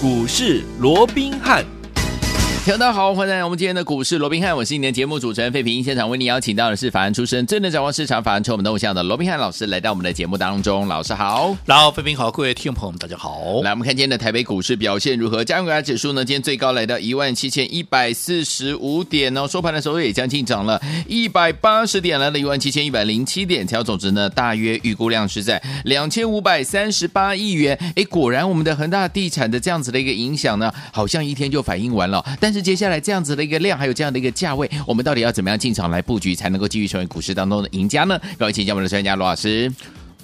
股市罗宾汉。大家好，欢迎来到我们今天的股市罗宾汉，我是你的节目主持人费平。现场为你邀请到的是法案出身、真能掌握市场法案筹码动向的罗宾汉老师，来到我们的节目当中。老师好，然后费平好，各位听众朋友们，大家好。来，我们看今天的台北股市表现如何？加权指数呢，今天最高来到一万七千一百四十五点哦，收盘的时候也将近涨了一百八十点，来到一万七千一百零七点，成交总值呢，大约预估量是在两千五百三十八亿元。哎，果然我们的恒大地产的这样子的一个影响呢，好像一天就反应完了，但是接下来这样子。的一个量，还有这样的一个价位，我们到底要怎么样进场来布局，才能够继续成为股市当中的赢家呢？各位请教我们的专家罗老师。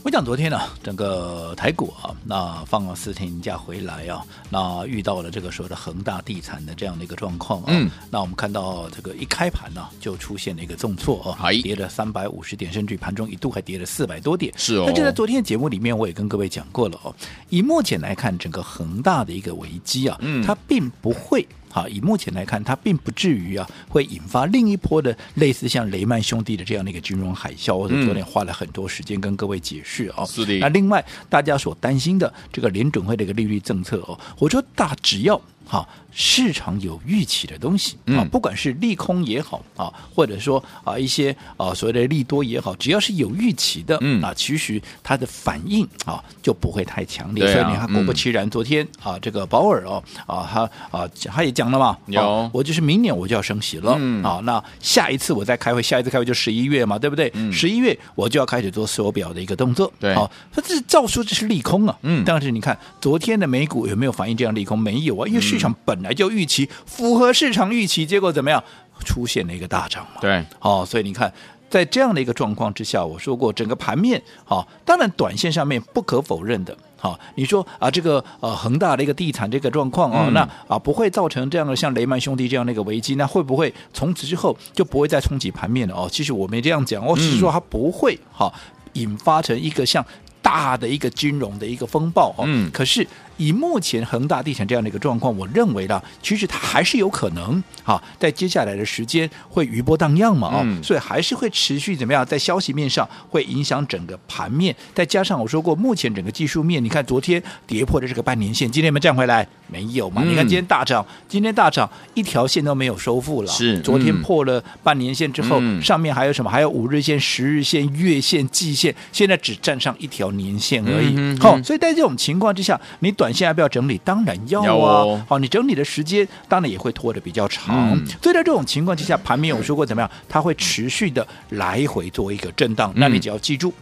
我讲昨天呢、啊，整个台股啊，那放了四天假回来啊，那遇到了这个所谓的恒大地产的这样的一个状况啊，嗯，那我们看到这个一开盘呢、啊，就出现了一个重挫啊，跌了三百五十点，甚至盘中一度还跌了四百多点。是哦。那就在昨天的节目里面，我也跟各位讲过了哦，以目前来看，整个恒大的一个危机啊，嗯，它并不会。好，以目前来看，它并不至于啊，会引发另一波的类似像雷曼兄弟的这样的一个金融海啸。我昨天花了很多时间跟各位解释哦。是的。那另外，大家所担心的这个联准会的一个利率政策哦，我说大只要。好，市场有预期的东西啊，不管是利空也好啊，或者说啊一些啊所谓的利多也好，只要是有预期的，嗯啊，其实它的反应啊就不会太强烈。所以你看，果不其然，昨天啊这个保尔哦啊他啊他也讲了嘛，有我就是明年我就要升息了啊，那下一次我再开会，下一次开会就十一月嘛，对不对？十一月我就要开始做缩表的一个动作。对，好，他这照说这是利空啊，嗯，但是你看昨天的美股有没有反映这样利空？没有啊，因为是。市场本来就预期符合市场预期，结果怎么样？出现了一个大涨嘛。对，哦，所以你看，在这样的一个状况之下，我说过整个盘面，好、哦，当然短线上面不可否认的，好、哦，你说啊，这个呃恒大的一个地产这个状况啊、哦，嗯、那啊不会造成这样的像雷曼兄弟这样的一个危机，那会不会从此之后就不会再冲击盘面了？哦，其实我没这样讲，我只是说它不会好、哦、引发成一个像大的一个金融的一个风暴哦。嗯，可是。以目前恒大地产这样的一个状况，我认为呢，其实它还是有可能啊，在接下来的时间会余波荡漾嘛啊，嗯、所以还是会持续怎么样，在消息面上会影响整个盘面，再加上我说过，目前整个技术面，你看昨天跌破的这个半年线，今天有没有站回来？没有嘛？嗯、你看今天大涨，今天大涨一条线都没有收复了，是昨天破了半年线之后，嗯、上面还有什么？还有五日线、十日线、月线、季线，现在只站上一条年线而已。好、所以在这种情况之下，你短线要不要整理？当然要啊！好、你整理的时间当然也会拖得比较长。嗯、所以在这种情况之下，盘面我说过怎么样？它会持续的来回做一个震荡。嗯、那你只要记住，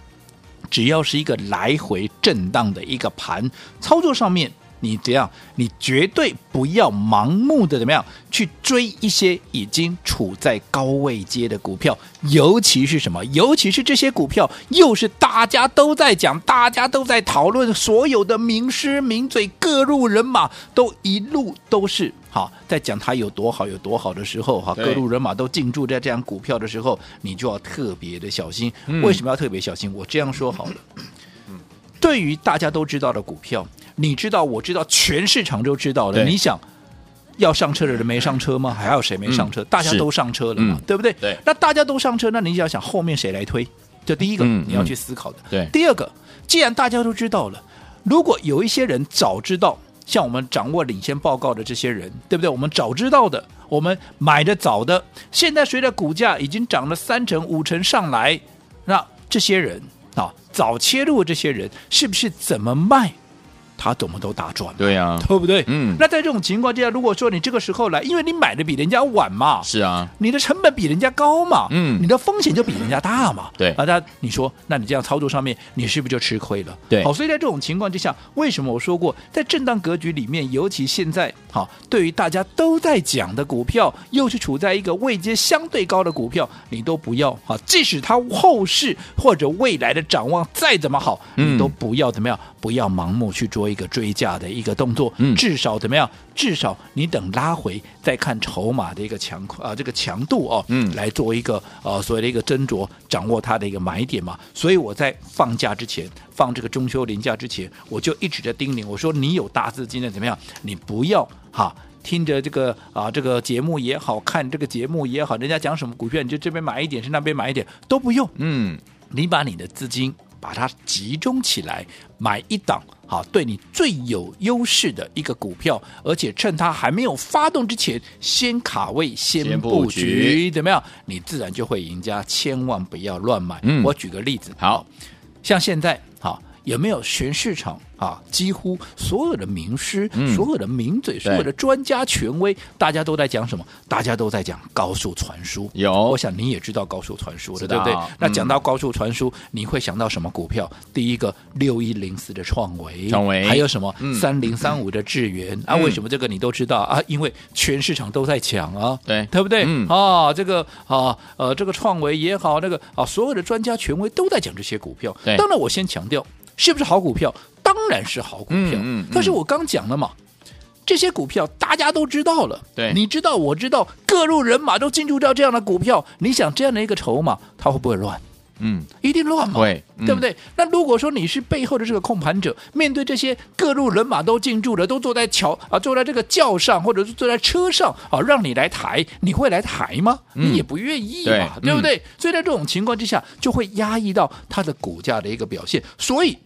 只要是一个来回震荡的一个盘，操作上面。你这样，你绝对不要盲目的怎么样去追一些已经处在高位阶的股票，尤其是什么？尤其是这些股票又是大家都在讲，大家都在讨论，所有的名师名嘴、各路人马都一路都是好在讲它有多好、有多好的时候，哈，各路人马都进驻在这样股票的时候，你就要特别的小心。为什么要特别小心？我这样说好了，对于大家都知道的股票。你知道，我知道，全市场都知道了。你想要上车的人没上车吗？还有谁没上车？嗯、大家都上车了嘛，嗯、对不对？对。那大家都上车，那你就要想后面谁来推？这第一个、嗯、你要去思考的。对。第二个，既然大家都知道了，如果有一些人早知道，像我们掌握领先报告的这些人，对不对？我们早知道的，我们买的早的，现在随着股价已经涨了三成、五成上来，那这些人啊，早切入的这些人，是不是怎么卖？他怎么都打转，对呀、啊，对不对？嗯，那在这种情况之下，如果说你这个时候来，因为你买的比人家晚嘛，是啊，你的成本比人家高嘛，嗯，你的风险就比人家大嘛，对。啊，那你说，那你这样操作上面，你是不是就吃亏了？对，好，所以在这种情况之下，为什么我说过，在震荡格局里面，尤其现在，好，对于大家都在讲的股票，又是处在一个位阶相对高的股票，你都不要啊，即使它后市或者未来的展望再怎么好，你都不要怎么样，不要盲目去做一个追价的。一个动作，嗯至少怎么样？至少你等拉回再看筹码的一个强啊，这个强度哦，嗯，来做一个呃所谓的一个斟酌，掌握它的一个买点嘛。所以我在放假之前，放这个中秋连假之前，我就一直在叮咛，我说你有大资金的怎么样？你不要哈，听着这个啊这个节目也好看，这个节目也好，人家讲什么股票，你就这边买一点，是那边买一点都不用，嗯，你把你的资金。把它集中起来，买一档好对你最有优势的一个股票，而且趁它还没有发动之前，先卡位、先布局，怎么样？你自然就会赢家。千万不要乱买。嗯，我举个例子，好像现在好有没有全市场？啊，几乎所有的名师、嗯、所有的名嘴、所有的专家权威，大家都在讲什么？大家都在讲高速传输。有，我想你也知道高速传输的，对不对？嗯、那讲到高速传输，你会想到什么股票？第一个六一零四的创维，创维，还有什么三零三五的智源、嗯、啊？为什么这个你都知道啊？因为全市场都在讲啊，对，对不对？嗯、啊，这个啊，呃，这个创维也好，那个啊，所有的专家权威都在讲这些股票。当然，我先强调，是不是好股票？当然是好股票，嗯嗯、但是我刚讲了嘛，这些股票大家都知道了，对，你知道，我知道，各路人马都进入到这样的股票，你想这样的一个筹码，它会不会乱？嗯，一定乱嘛，对，嗯、对不对？那如果说你是背后的这个控盘者，面对这些各路人马都进驻了，都坐在桥啊，坐在这个轿上，或者是坐在车上啊，让你来抬，你会来抬吗？嗯、你也不愿意嘛，对，对不对？嗯、所以在这种情况之下，就会压抑到它的股价的一个表现，所以。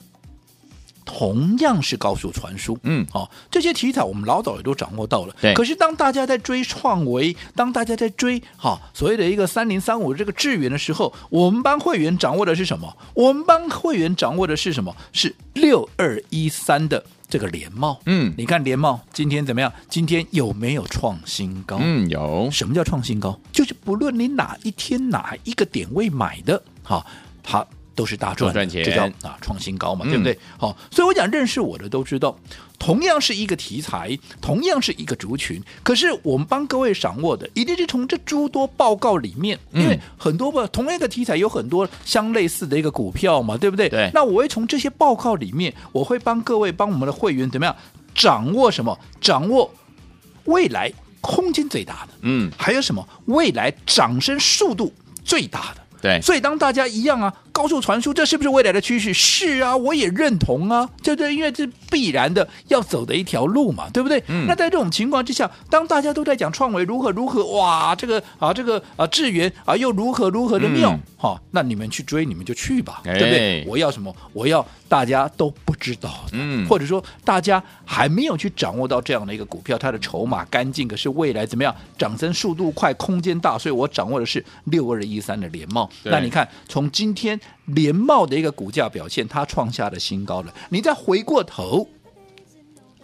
同样是高速传输，嗯，好、哦，这些题材我们老早也都掌握到了。对，可是当大家在追创维，当大家在追哈、哦、所谓的一个三零三五这个智源的时候，我们班会员掌握的是什么？我们班会员掌握的是什么？是六二一三的这个联茂。嗯，你看联茂今天怎么样？今天有没有创新高？嗯，有。什么叫创新高？就是不论你哪一天哪一个点位买的，哈、哦，它。都是大赚，赚钱，这叫啊创新高嘛，嗯、对不对？好，所以我讲认识我的都知道，同样是一个题材，同样是一个族群，可是我们帮各位掌握的，一定是从这诸多报告里面，嗯、因为很多不，同样一个题材有很多相类似的一个股票嘛，对不对？对。那我会从这些报告里面，我会帮各位帮我们的会员怎么样掌握什么？掌握未来空间最大的，嗯，还有什么？未来涨升速度最大的。对，所以当大家一样啊，高速传输，这是不是未来的趋势？是啊，我也认同啊，对不对？因为这必然的要走的一条路嘛，对不对？嗯。那在这种情况之下，当大家都在讲创维如何如何，哇，这个啊，这个啊，智源啊，又如何如何的妙，好、嗯哦，那你们去追，你们就去吧，哎、对不对？我要什么？我要大家都不知道，嗯，或者说大家还没有去掌握到这样的一个股票，它的筹码干净，可是未来怎么样？涨升速度快，空间大，所以我掌握的是六二一三的联茂。那你看，从今天联茂的一个股价表现，它创下了新高了。你再回过头。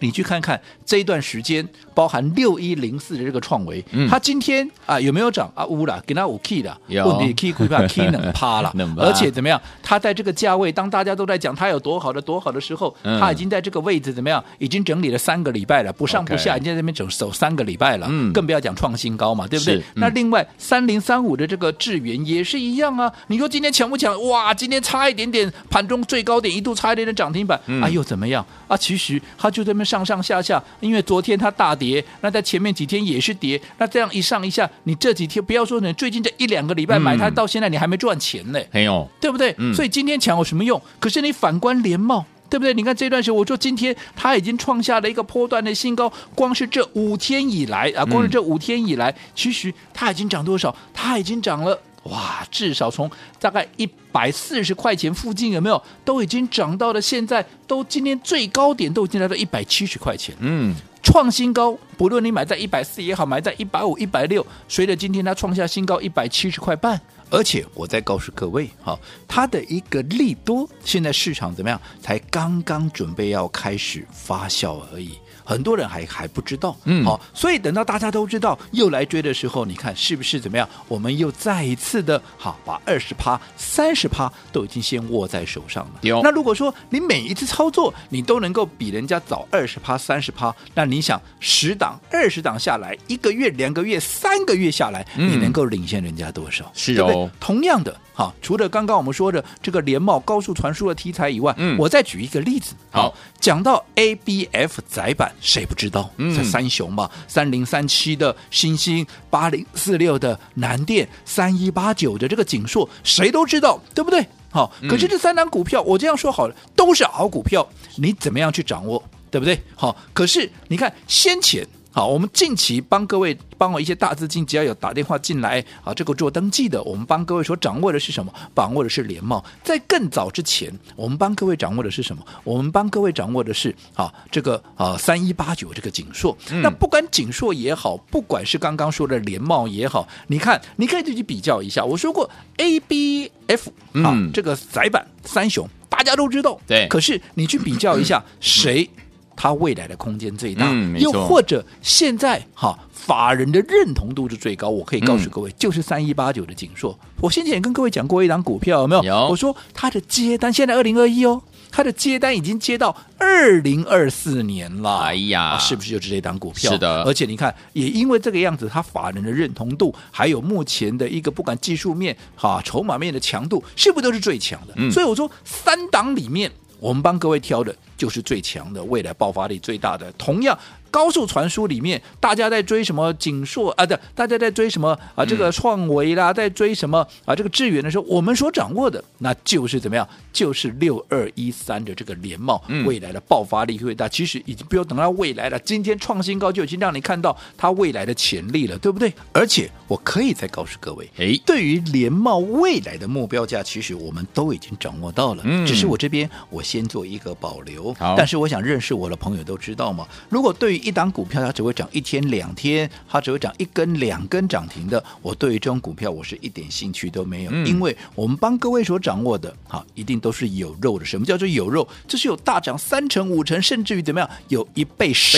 你去看看这一段时间，包含六一零四的这个创维，嗯、它今天啊有没有涨啊？乌了，给它五 K 的，问题 K 股票 K 能趴了，而且怎么样？它在这个价位，当大家都在讲它有多好的多好的时候，嗯、它已经在这个位置怎么样？已经整理了三个礼拜了，不上不下，已经在那边走走三个礼拜了，嗯、更不要讲创新高嘛，对不对？嗯、那另外三零三五的这个智源也是一样啊。你说今天强不强？哇，今天差一点点，盘中最高点一度差一点点涨停板，嗯、哎呦怎么样啊？其实它就这么。上上下下，因为昨天它大跌，那在前面几天也是跌，那这样一上一下，你这几天不要说你最近这一两个礼拜买它，到现在你还没赚钱呢，没有、嗯，对不对？嗯、所以今天抢有什么用？可是你反观联茂，对不对？你看这段时间，我说今天它已经创下了一个波段的新高，光是这五天以来啊，光是这五天以来，嗯、其实它已经涨多少？它已经涨了。哇，至少从大概一百四十块钱附近有没有？都已经涨到了现在，都今天最高点都已经来到一百七十块钱，嗯，创新高。不论你买在一百四也好，买在一百五、一百六，随着今天它创下新高一百七十块半。而且我再告诉各位，哈，它的一个利多，现在市场怎么样？才刚刚准备要开始发酵而已。很多人还还不知道，嗯，好，所以等到大家都知道又来追的时候，你看是不是怎么样？我们又再一次的，好，把二十趴、三十趴都已经先握在手上了。有那如果说你每一次操作你都能够比人家早二十趴、三十趴，那你想十档、二十档下来，一个月、两个月、三个月下来，嗯、你能够领先人家多少？是哦，对不对？同样的。哈，除了刚刚我们说的这个联茂高速传输的题材以外，嗯，我再举一个例子。好，讲到 ABF 载板，谁不知道？嗯，这三雄嘛，三零三七的星星，八零四六的南电，三一八九的这个景硕，谁都知道，对不对？好，可是这三档股票，我这样说好了，都是好股票，你怎么样去掌握，对不对？好，可是你看先前。好，我们近期帮各位帮我一些大资金，只要有打电话进来啊，这个做登记的，我们帮各位所掌握的是什么？掌握的是联茂。在更早之前，我们帮各位掌握的是什么？我们帮各位掌握的是啊，这个啊三一八九这个景硕。嗯、那不管景硕也好，不管是刚刚说的联茂也好，你看，你可以自己比较一下。我说过 A B F 啊，嗯、这个窄板三雄，大家都知道。对。可是你去比较一下 谁？嗯它未来的空间最大，嗯、又或者现在哈法人的认同度是最高，我可以告诉各位，嗯、就是三一八九的景硕。我先前也跟各位讲过一档股票，有没有？有。我说它的接单现在二零二一哦，它的接单已经接到二零二四年了。哎呀、啊，是不是就是这档股票？是的。而且你看，也因为这个样子，它法人的认同度，还有目前的一个不管技术面哈筹码面的强度，是不是都是最强的？嗯、所以我说三档里面，我们帮各位挑的。就是最强的，未来爆发力最大的。同样，高速传输里面，大家在追什么景硕啊？对，大家在追什么啊？这个创维啦，在追什么啊？这个智远的时候，我们所掌握的，那就是怎么样？就是六二一三的这个联茂，未来的爆发力会大。其实已经不用等到未来了，今天创新高就已经让你看到它未来的潜力了，对不对？而且我可以再告诉各位，哎，对于联茂未来的目标价，其实我们都已经掌握到了，只是我这边我先做一个保留。好但是我想认识我的朋友都知道嘛，如果对于一档股票它只会涨一天两天，它只会涨一根两根涨停的，我对于这种股票我是一点兴趣都没有，嗯、因为我们帮各位所掌握的，哈，一定都是有肉的。什么叫做有肉？就是有大涨三成、五成，甚至于怎么样，有一倍实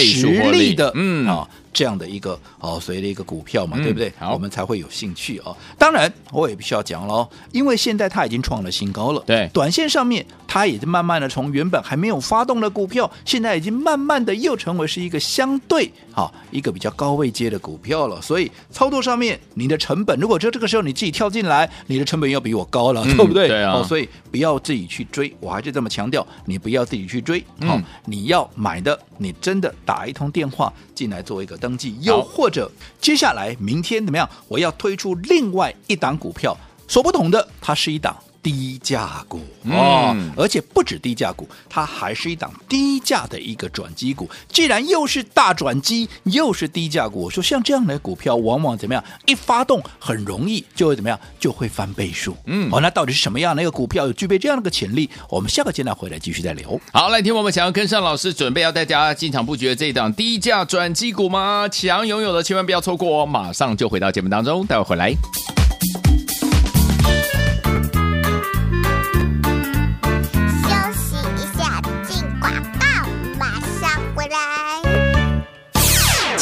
力的，嗯啊。这样的一个哦，所谓的一个股票嘛，嗯、对不对？好我们才会有兴趣哦。当然，我也必须要讲喽，因为现在它已经创了新高了。对，短线上面它也是慢慢的从原本还没有发动的股票，现在已经慢慢的又成为是一个相对好一个比较高位阶的股票了。所以操作上面，你的成本如果说这个时候你自己跳进来，你的成本要比我高了，嗯、对不对？对啊。哦，所以不要自己去追，我还是这么强调，你不要自己去追。好、嗯哦，你要买的，你真的打一通电话进来做一个。登记，又或者接下来明天怎么样？我要推出另外一档股票，所不同的，它是一档。低价股哦，嗯、而且不止低价股，它还是一档低价的一个转机股。既然又是大转机，又是低价股，我说像这样的股票，往往怎么样？一发动很容易就会怎么样？就会翻倍数。嗯，哦，那到底是什么样的一个股票有具备这样的一个潜力？我们下个阶段回来继续再聊。好，来听我们想要跟上老师，准备要带大家进场布局的这一档低价转机股吗？想拥有的千万不要错过哦！马上就回到节目当中，待会回来。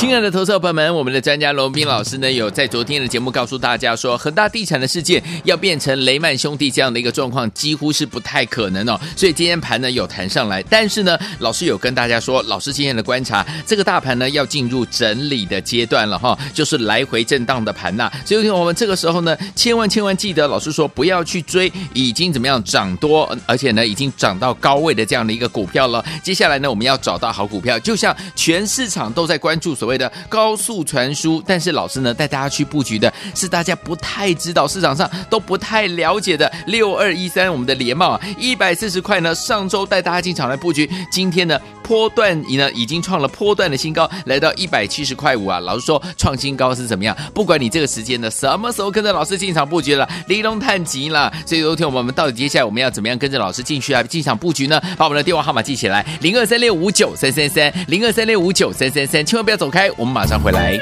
亲爱的投资者朋友们，我们的专家罗斌老师呢，有在昨天的节目告诉大家说，恒大地产的事件要变成雷曼兄弟这样的一个状况，几乎是不太可能哦。所以今天盘呢有弹上来，但是呢，老师有跟大家说，老师今天的观察，这个大盘呢要进入整理的阶段了哈，就是来回震荡的盘呐。所以我们这个时候呢，千万千万记得，老师说不要去追已经怎么样涨多，而且呢已经涨到高位的这样的一个股票了。接下来呢，我们要找到好股票，就像全市场都在关注所谓。的高速传输，但是老师呢带大家去布局的是大家不太知道，市场上都不太了解的六二一三，我们的联帽啊，一百四十块呢，上周带大家进场来布局，今天呢波段已呢已经创了波段的新高，来到一百七十块五啊。老师说创新高是怎么样？不管你这个时间呢什么时候跟着老师进场布局了，离龙探急了。所以昨天我们到底接下来我们要怎么样跟着老师进去啊进场布局呢？把我们的电话号码记起来，零二三六五九三三三，零二三六五九三三三，千万不要走开。我们马上回来。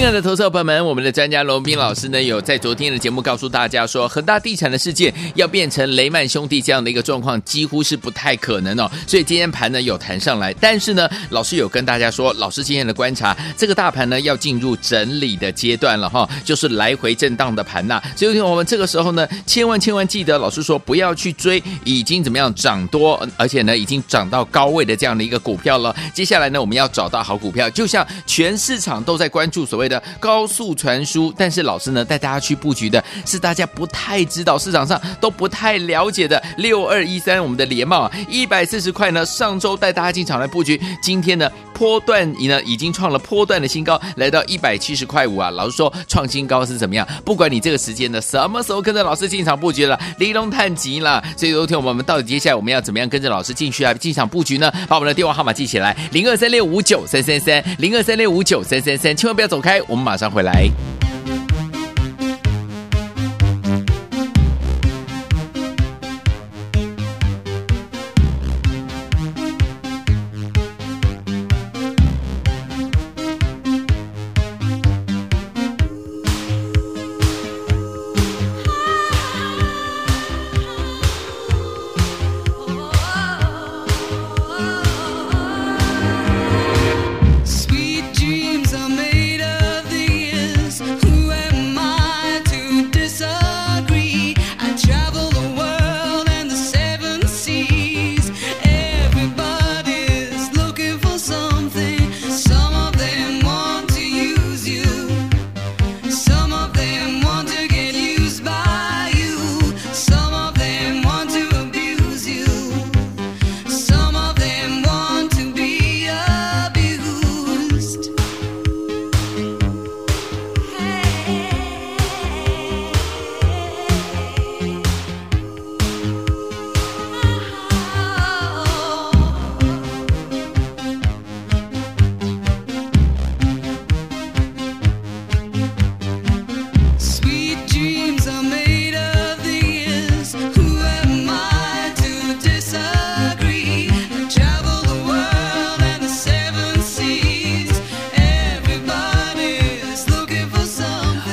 亲爱的投资者朋友们，我们的专家龙斌老师呢，有在昨天的节目告诉大家说，恒大地产的事件要变成雷曼兄弟这样的一个状况，几乎是不太可能哦。所以今天盘呢有弹上来，但是呢，老师有跟大家说，老师今天的观察，这个大盘呢要进入整理的阶段了哈，就是来回震荡的盘呐。所以我们这个时候呢，千万千万记得，老师说不要去追已经怎么样涨多，而且呢已经涨到高位的这样的一个股票了。接下来呢，我们要找到好股票，就像全市场都在关注所谓的高速传输，但是老师呢带大家去布局的是大家不太知道，市场上都不太了解的六二一三，我们的联茂啊，一百四十块呢，上周带大家进场来布局，今天呢。波段已呢已经创了波段的新高，来到一百七十块五啊。老实说，创新高是怎么样？不管你这个时间呢，什么时候跟着老师进场布局了，离龙探急了。所以，昨天我们到底接下来我们要怎么样跟着老师进去啊？进场布局呢？把我们的电话号码记起来：零二三六五九三三三，零二三六五九三三三，千万不要走开，我们马上回来。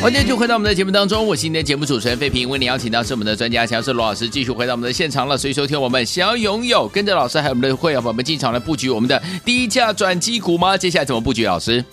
欢迎就回到我们的节目当中，我是今天的节目主持人费平，为您邀请到是我们的专家强势罗老师，继续回到我们的现场了。所以收听我们想要拥有跟着老师还有我们的会员朋友们进场来布局我们的低价转机股吗？接下来怎么布局？老师？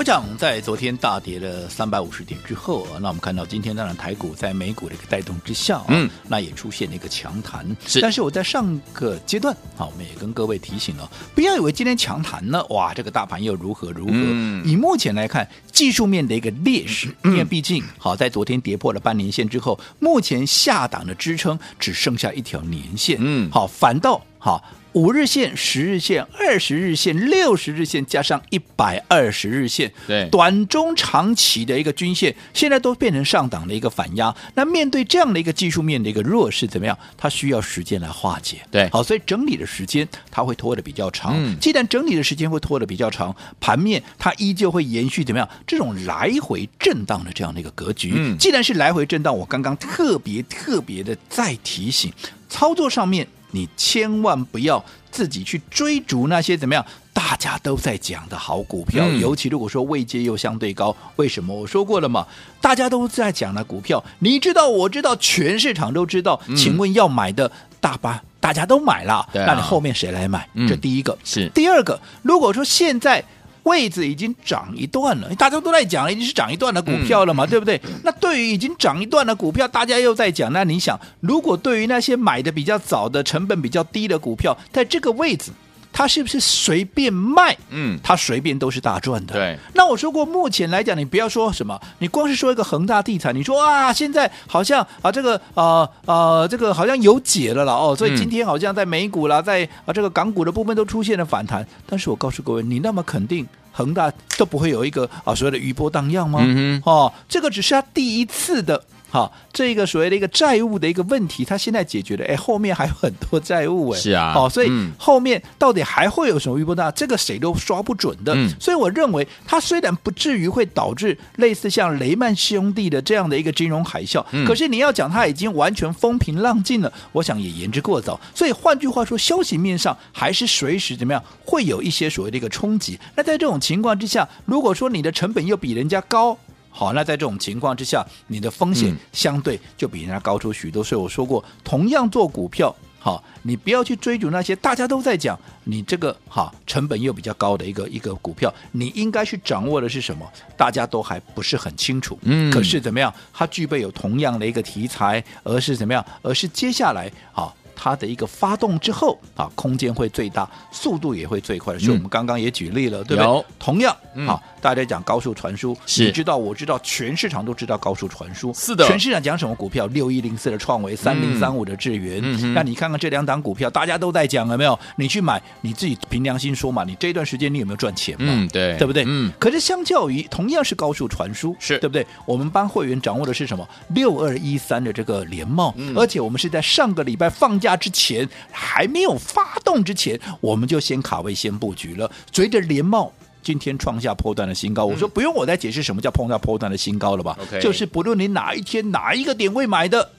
我讲在昨天大跌了三百五十点之后啊，那我们看到今天当然台股在美股的一个带动之下，嗯，那也出现了一个强弹。是，但是我在上个阶段，好，我们也跟各位提醒了，不要以为今天强弹呢，哇，这个大盘又如何如何。嗯、以目前来看，技术面的一个劣势，因为毕竟好在昨天跌破了半年线之后，目前下档的支撑只剩下一条年线。嗯，好，反倒好。五日线、十日线、二十日线、六十日线，加上一百二十日线，对，短中长期的一个均线，现在都变成上档的一个反压。那面对这样的一个技术面的一个弱势，怎么样？它需要时间来化解。对，好，所以整理的时间它会拖得比较长。嗯，既然整理的时间会拖得比较长，盘面它依旧会延续怎么样？这种来回震荡的这样的一个格局。嗯，既然是来回震荡，我刚刚特别特别的再提醒，操作上面。你千万不要自己去追逐那些怎么样，大家都在讲的好股票，嗯、尤其如果说位阶又相对高，为什么？我说过了嘛，大家都在讲的股票，你知道，我知道，全市场都知道。请问要买的大巴，大家都买了，嗯、那你后面谁来买？嗯、这第一个是第二个。如果说现在。位置已经涨一段了，大家都在讲，已经是涨一段的股票了嘛，嗯、对不对？那对于已经涨一段的股票，大家又在讲，那你想，如果对于那些买的比较早的、成本比较低的股票，在这个位置，它是不是随便卖？嗯，它随便都是大赚的。对。那我说过，目前来讲，你不要说什么，你光是说一个恒大地产，你说啊，现在好像啊，这个啊啊、这个好像有解了啦哦，所以今天好像在美股啦，在啊这个港股的部分都出现了反弹。但是我告诉各位，你那么肯定？恒大都不会有一个啊所谓的余波荡漾吗？嗯、哼哦，这个只是他第一次的哈、哦，这个所谓的一个债务的一个问题，它现在解决了，哎，后面还有很多债务哎，是啊，哦，所以后面到底还会有什么余波大？这个谁都说不准的。嗯、所以我认为，它虽然不至于会导致类似像雷曼兄弟的这样的一个金融海啸，嗯、可是你要讲它已经完全风平浪静了，我想也言之过早。所以换句话说，消息面上还是随时怎么样，会有一些所谓的一个冲击。那在这种情况之下，如果说你的成本又比人家高，好，那在这种情况之下，你的风险相对就比人家高出许多。嗯、所以我说过，同样做股票，好，你不要去追逐那些大家都在讲，你这个哈成本又比较高的一个一个股票，你应该去掌握的是什么？大家都还不是很清楚。嗯，可是怎么样？它具备有同样的一个题材，而是怎么样？而是接下来好。它的一个发动之后啊，空间会最大，速度也会最快。所以我们刚刚也举例了，对不对？同样，啊，大家讲高速传输，你知道，我知道，全市场都知道高速传输。是的，全市场讲什么股票？六一零四的创维，三零三五的智原。那你看看这两档股票，大家都在讲，了没有？你去买，你自己凭良心说嘛，你这段时间你有没有赚钱嘛？嗯，对，对不对？嗯。可是相较于同样是高速传输，是对不对？我们帮会员掌握的是什么？六二一三的这个联茂，而且我们是在上个礼拜放假之前。还没有发动之前，我们就先卡位、先布局了。随着联茂今天创下破断的新高，嗯、我说不用我再解释什么叫碰到破断的新高了吧？Okay, 就是不论你哪一天哪一个点位买的，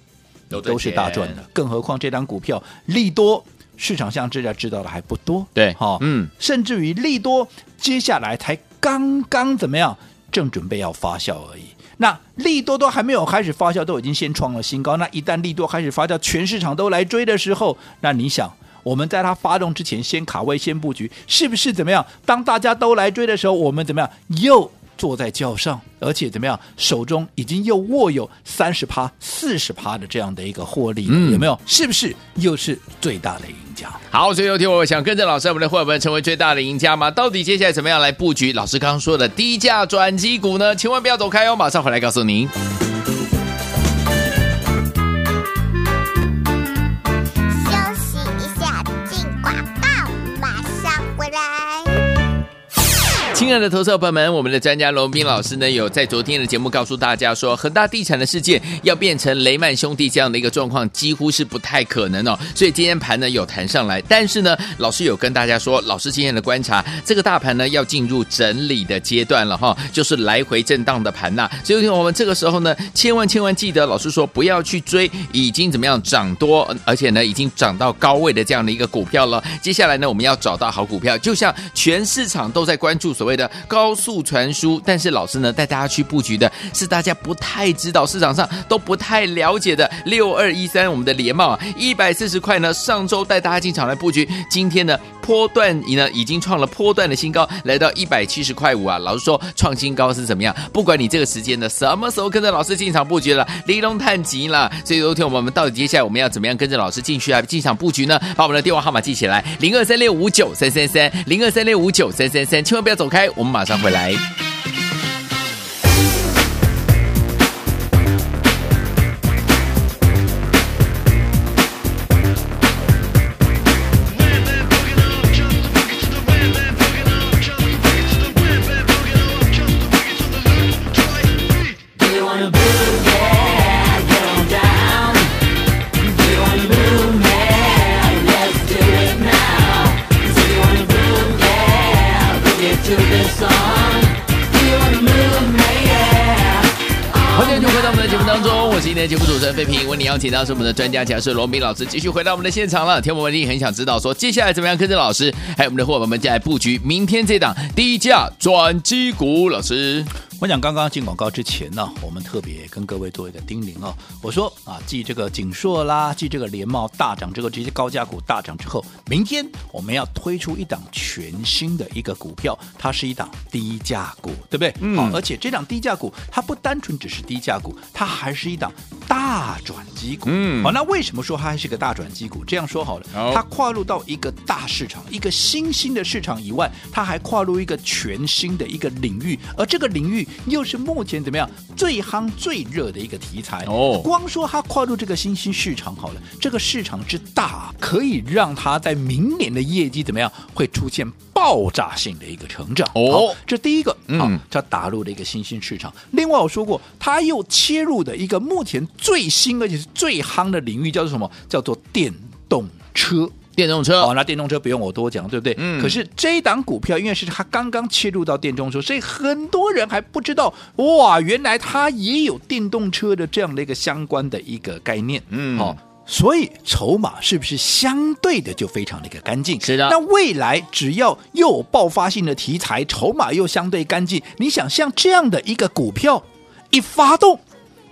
都都是大赚的。更何况这张股票利多，市场上大家知道的还不多。对，哈、哦，嗯，甚至于利多接下来才刚刚怎么样，正准备要发酵而已。那利多多还没有开始发酵，都已经先创了新高。那一旦利多开始发酵，全市场都来追的时候，那你想，我们在它发动之前先卡位、先布局，是不是怎么样？当大家都来追的时候，我们怎么样？又坐在轿上，而且怎么样？手中已经又握有三十趴、四十趴的这样的一个获利，嗯、有没有？是不是又是最大的赢家？好，所以有听我想跟着老师，我们的会员成为最大的赢家吗？到底接下来怎么样来布局？老师刚刚说的低价转机股呢？千万不要走开哦，马上回来告诉您。亲爱的投资者朋友们，我们的专家罗宾老师呢，有在昨天的节目告诉大家说，恒大地产的事件要变成雷曼兄弟这样的一个状况，几乎是不太可能哦。所以今天盘呢有弹上来，但是呢，老师有跟大家说，老师今天的观察，这个大盘呢要进入整理的阶段了哈，就是来回震荡的盘呐。所以我们这个时候呢，千万千万记得，老师说不要去追已经怎么样涨多，而且呢已经涨到高位的这样的一个股票了。接下来呢，我们要找到好股票，就像全市场都在关注所谓的。高速传输，但是老师呢带大家去布局的是大家不太知道，市场上都不太了解的六二一三，我们的联茂一百四十块呢，上周带大家进场来布局，今天呢波段已呢已经创了波段的新高，来到一百七十块五啊。老师说创新高是怎么样？不管你这个时间呢什么时候跟着老师进场布局了，离龙探急了。所以昨天我们到底接下来我们要怎么样跟着老师进去啊进场布局呢？把我们的电话号码记起来，零二三六五九三三三，零二三六五九三三三，千万不要走开。我们马上回来。节目主持人费平，为你邀请到是我们的专家讲师罗明老师，继续回到我们的现场了。天文文一定很想知道，说接下来怎么样跟着老师，还有我们的伙伴们进来布局明天这档低价转机股，老师。我讲刚刚进广告之前呢，我们特别跟各位做一个叮咛哦。我说啊，继这个景硕啦，继这个联茂大涨之后，这些高价股大涨之后，明天我们要推出一档全新的一个股票，它是一档低价股，对不对？嗯。好，而且这档低价股，它不单纯只是低价股，它还是一档大转机股。嗯。好，那为什么说它还是个大转机股？这样说好了，它跨入到一个大市场，一个新兴的市场以外，它还跨入一个全新的一个领域，而这个领域。又是目前怎么样最夯最热的一个题材哦。光说它跨入这个新兴市场好了，这个市场之大，可以让它在明年的业绩怎么样会出现爆炸性的一个成长哦。这第一个，嗯，它打入了一个新兴市场。另外我说过，它又切入的一个目前最新而且是最夯的领域，叫做什么？叫做电动车。电动车哦，那电动车不用我多讲，对不对？嗯。可是这一档股票，因为是它刚刚切入到电动车，所以很多人还不知道哇，原来它也有电动车的这样的一个相关的一个概念。嗯。好、哦，所以筹码是不是相对的就非常的一个干净？是的。那未来只要又有爆发性的题材，筹码又相对干净，你想像这样的一个股票一发动。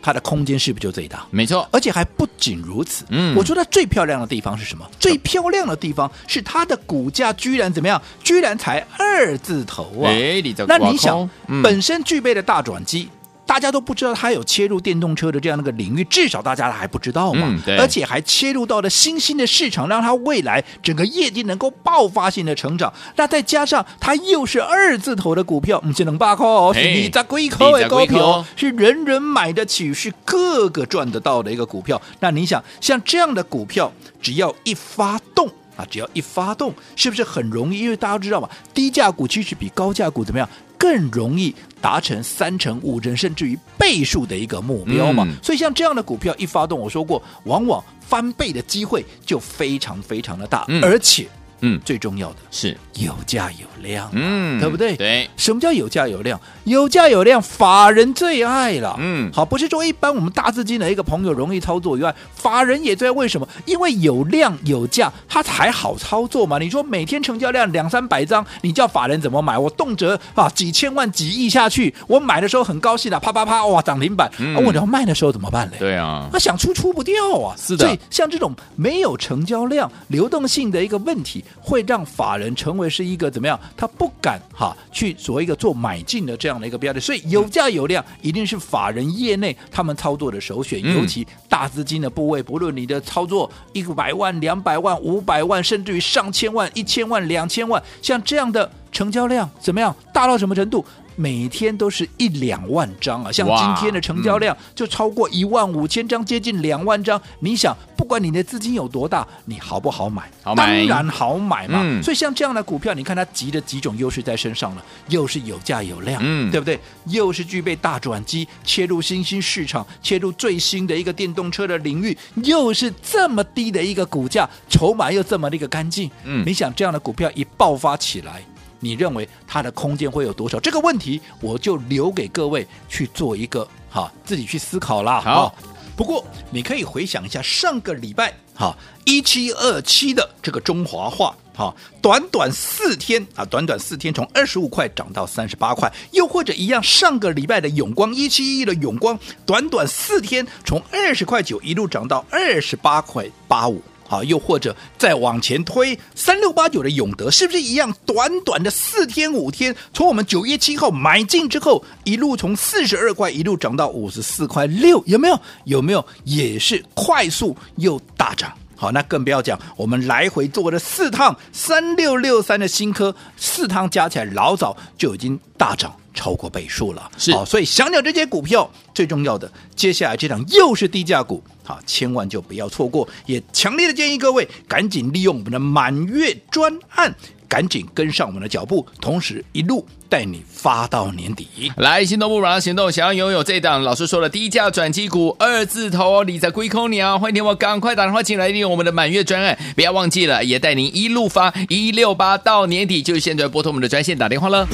它的空间是不是就最大？没错，而且还不仅如此。嗯，我觉得最漂亮的地方是什么？最漂亮的地方是它的股价居然怎么样？居然才二字头啊！哎，你那你想，嗯、本身具备的大转机，大家都不知道它有切入电动车的这样的一个领域，至少大家还不知道嘛。嗯、而且还切入到了新兴的市场，让它未来整个业绩能够爆发性的成长。那再加上它又是二字头的股票，不是能八块哦，是你在贵口的股票，是人人买得起，是各个赚得到的一个股票。那你想，像这样的股票，只要一发动。啊，只要一发动，是不是很容易？因为大家知道嘛，低价股其实比高价股怎么样更容易达成三成、五成，甚至于倍数的一个目标嘛。嗯、所以像这样的股票一发动，我说过，往往翻倍的机会就非常非常的大，嗯、而且。嗯，最重要的是有价有量，啊，嗯，对不对？对，什么叫有价有量？有价有量，法人最爱了。嗯，好，不是说一般我们大资金的一个朋友容易操作以外，法人也最爱。为什么？因为有量有价，它才好操作嘛。你说每天成交量两三百张，你叫法人怎么买？我动辄啊几千万几亿下去，我买的时候很高兴的，啪啪啪，哇涨停板。嗯，啊，我要卖的时候怎么办嘞？对啊，他想出出不掉啊。是的，所以像这种没有成交量、流动性的一个问题。会让法人成为是一个怎么样？他不敢哈去所谓一个做买进的这样的一个标的，所以有价有量一定是法人业内他们操作的首选，尤其大资金的部位，不论你的操作一百万、两百万、五百万，甚至于上千万、一千万、两千万，像这样的成交量怎么样？大到什么程度？每天都是一两万张啊！像今天的成交量就超过一万五千张，接近两万张。你想，不管你的资金有多大，你好不好买？好买，当然好买嘛。嗯、所以像这样的股票，你看它集的几种优势在身上了，又是有价有量，嗯，对不对？又是具备大转机，切入新兴市场，切入最新的一个电动车的领域，又是这么低的一个股价，筹码又这么的一个干净。嗯，你想这样的股票一爆发起来，你认为它的空间会有多少？这个问题我就留给各位去做一个哈，自己去思考啦。好，不过你可以回想一下上个礼拜哈一七二七的这个中华化哈，短短四天啊，短短四天从二十五块涨到三十八块，又或者一样上个礼拜的永光一七一的永光，短短四天从二十块九一路涨到二十八块八五。好，又或者再往前推，三六八九的永德是不是一样？短短的四天五天，从我们九月七号买进之后，一路从四十二块一路涨到五十四块六，有没有？有没有？也是快速又大涨。好，那更不要讲，我们来回做了四趟三六六三的新科，四趟加起来老早就已经大涨超过倍数了。是，好，所以想想这些股票，最重要的，接下来这档又是低价股。啊，千万就不要错过！也强烈的建议各位赶紧利用我们的满月专案，赶紧跟上我们的脚步，同时一路带你发到年底。来，心动不如马上行动，想要拥有这档老师说的低价转机股二字头，你在归空鸟，欢迎听我赶快打电话进来利用我们的满月专案，不要忘记了，也带您一路发一六八到年底，就是现在拨通我们的专线打电话了。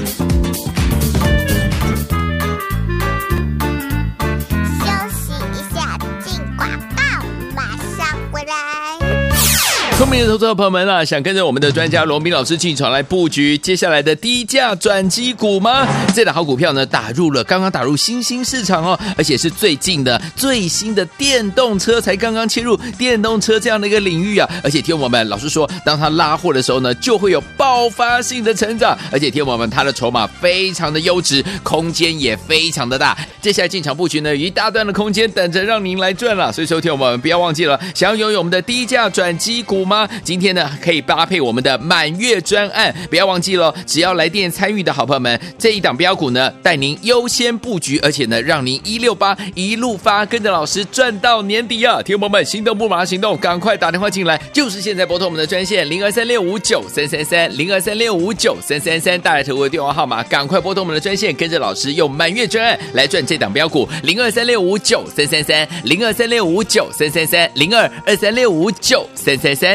聪明的投资者朋友们啊，想跟着我们的专家罗宾老师进场来布局接下来的低价转机股吗？这档好股票呢，打入了刚刚打入新兴市场哦，而且是最近的最新的电动车才刚刚切入电动车这样的一个领域啊！而且听我们老师说，当他拉货的时候呢，就会有爆发性的成长，而且听我们他的筹码非常的优质，空间也非常的大。接下来进场布局呢，有一大段的空间等着让您来赚了。所以说，听我们不要忘记了，想要拥有我们的低价转机股。吗？今天呢，可以搭配我们的满月专案，不要忘记了，只要来电参与的好朋友们，这一档标股呢，带您优先布局，而且呢，让您一六八一路发，跟着老师赚到年底啊！听众朋友们，心动不马上行动，赶快打电话进来，就是现在拨通我们的专线零二三六五九三三三零二三六五九三三三，大来投的电话号码，赶快拨通我们的专线，跟着老师用满月专案来赚这档标股零二三六五九三三三零二三六五九三三三零二二三六五九三三三。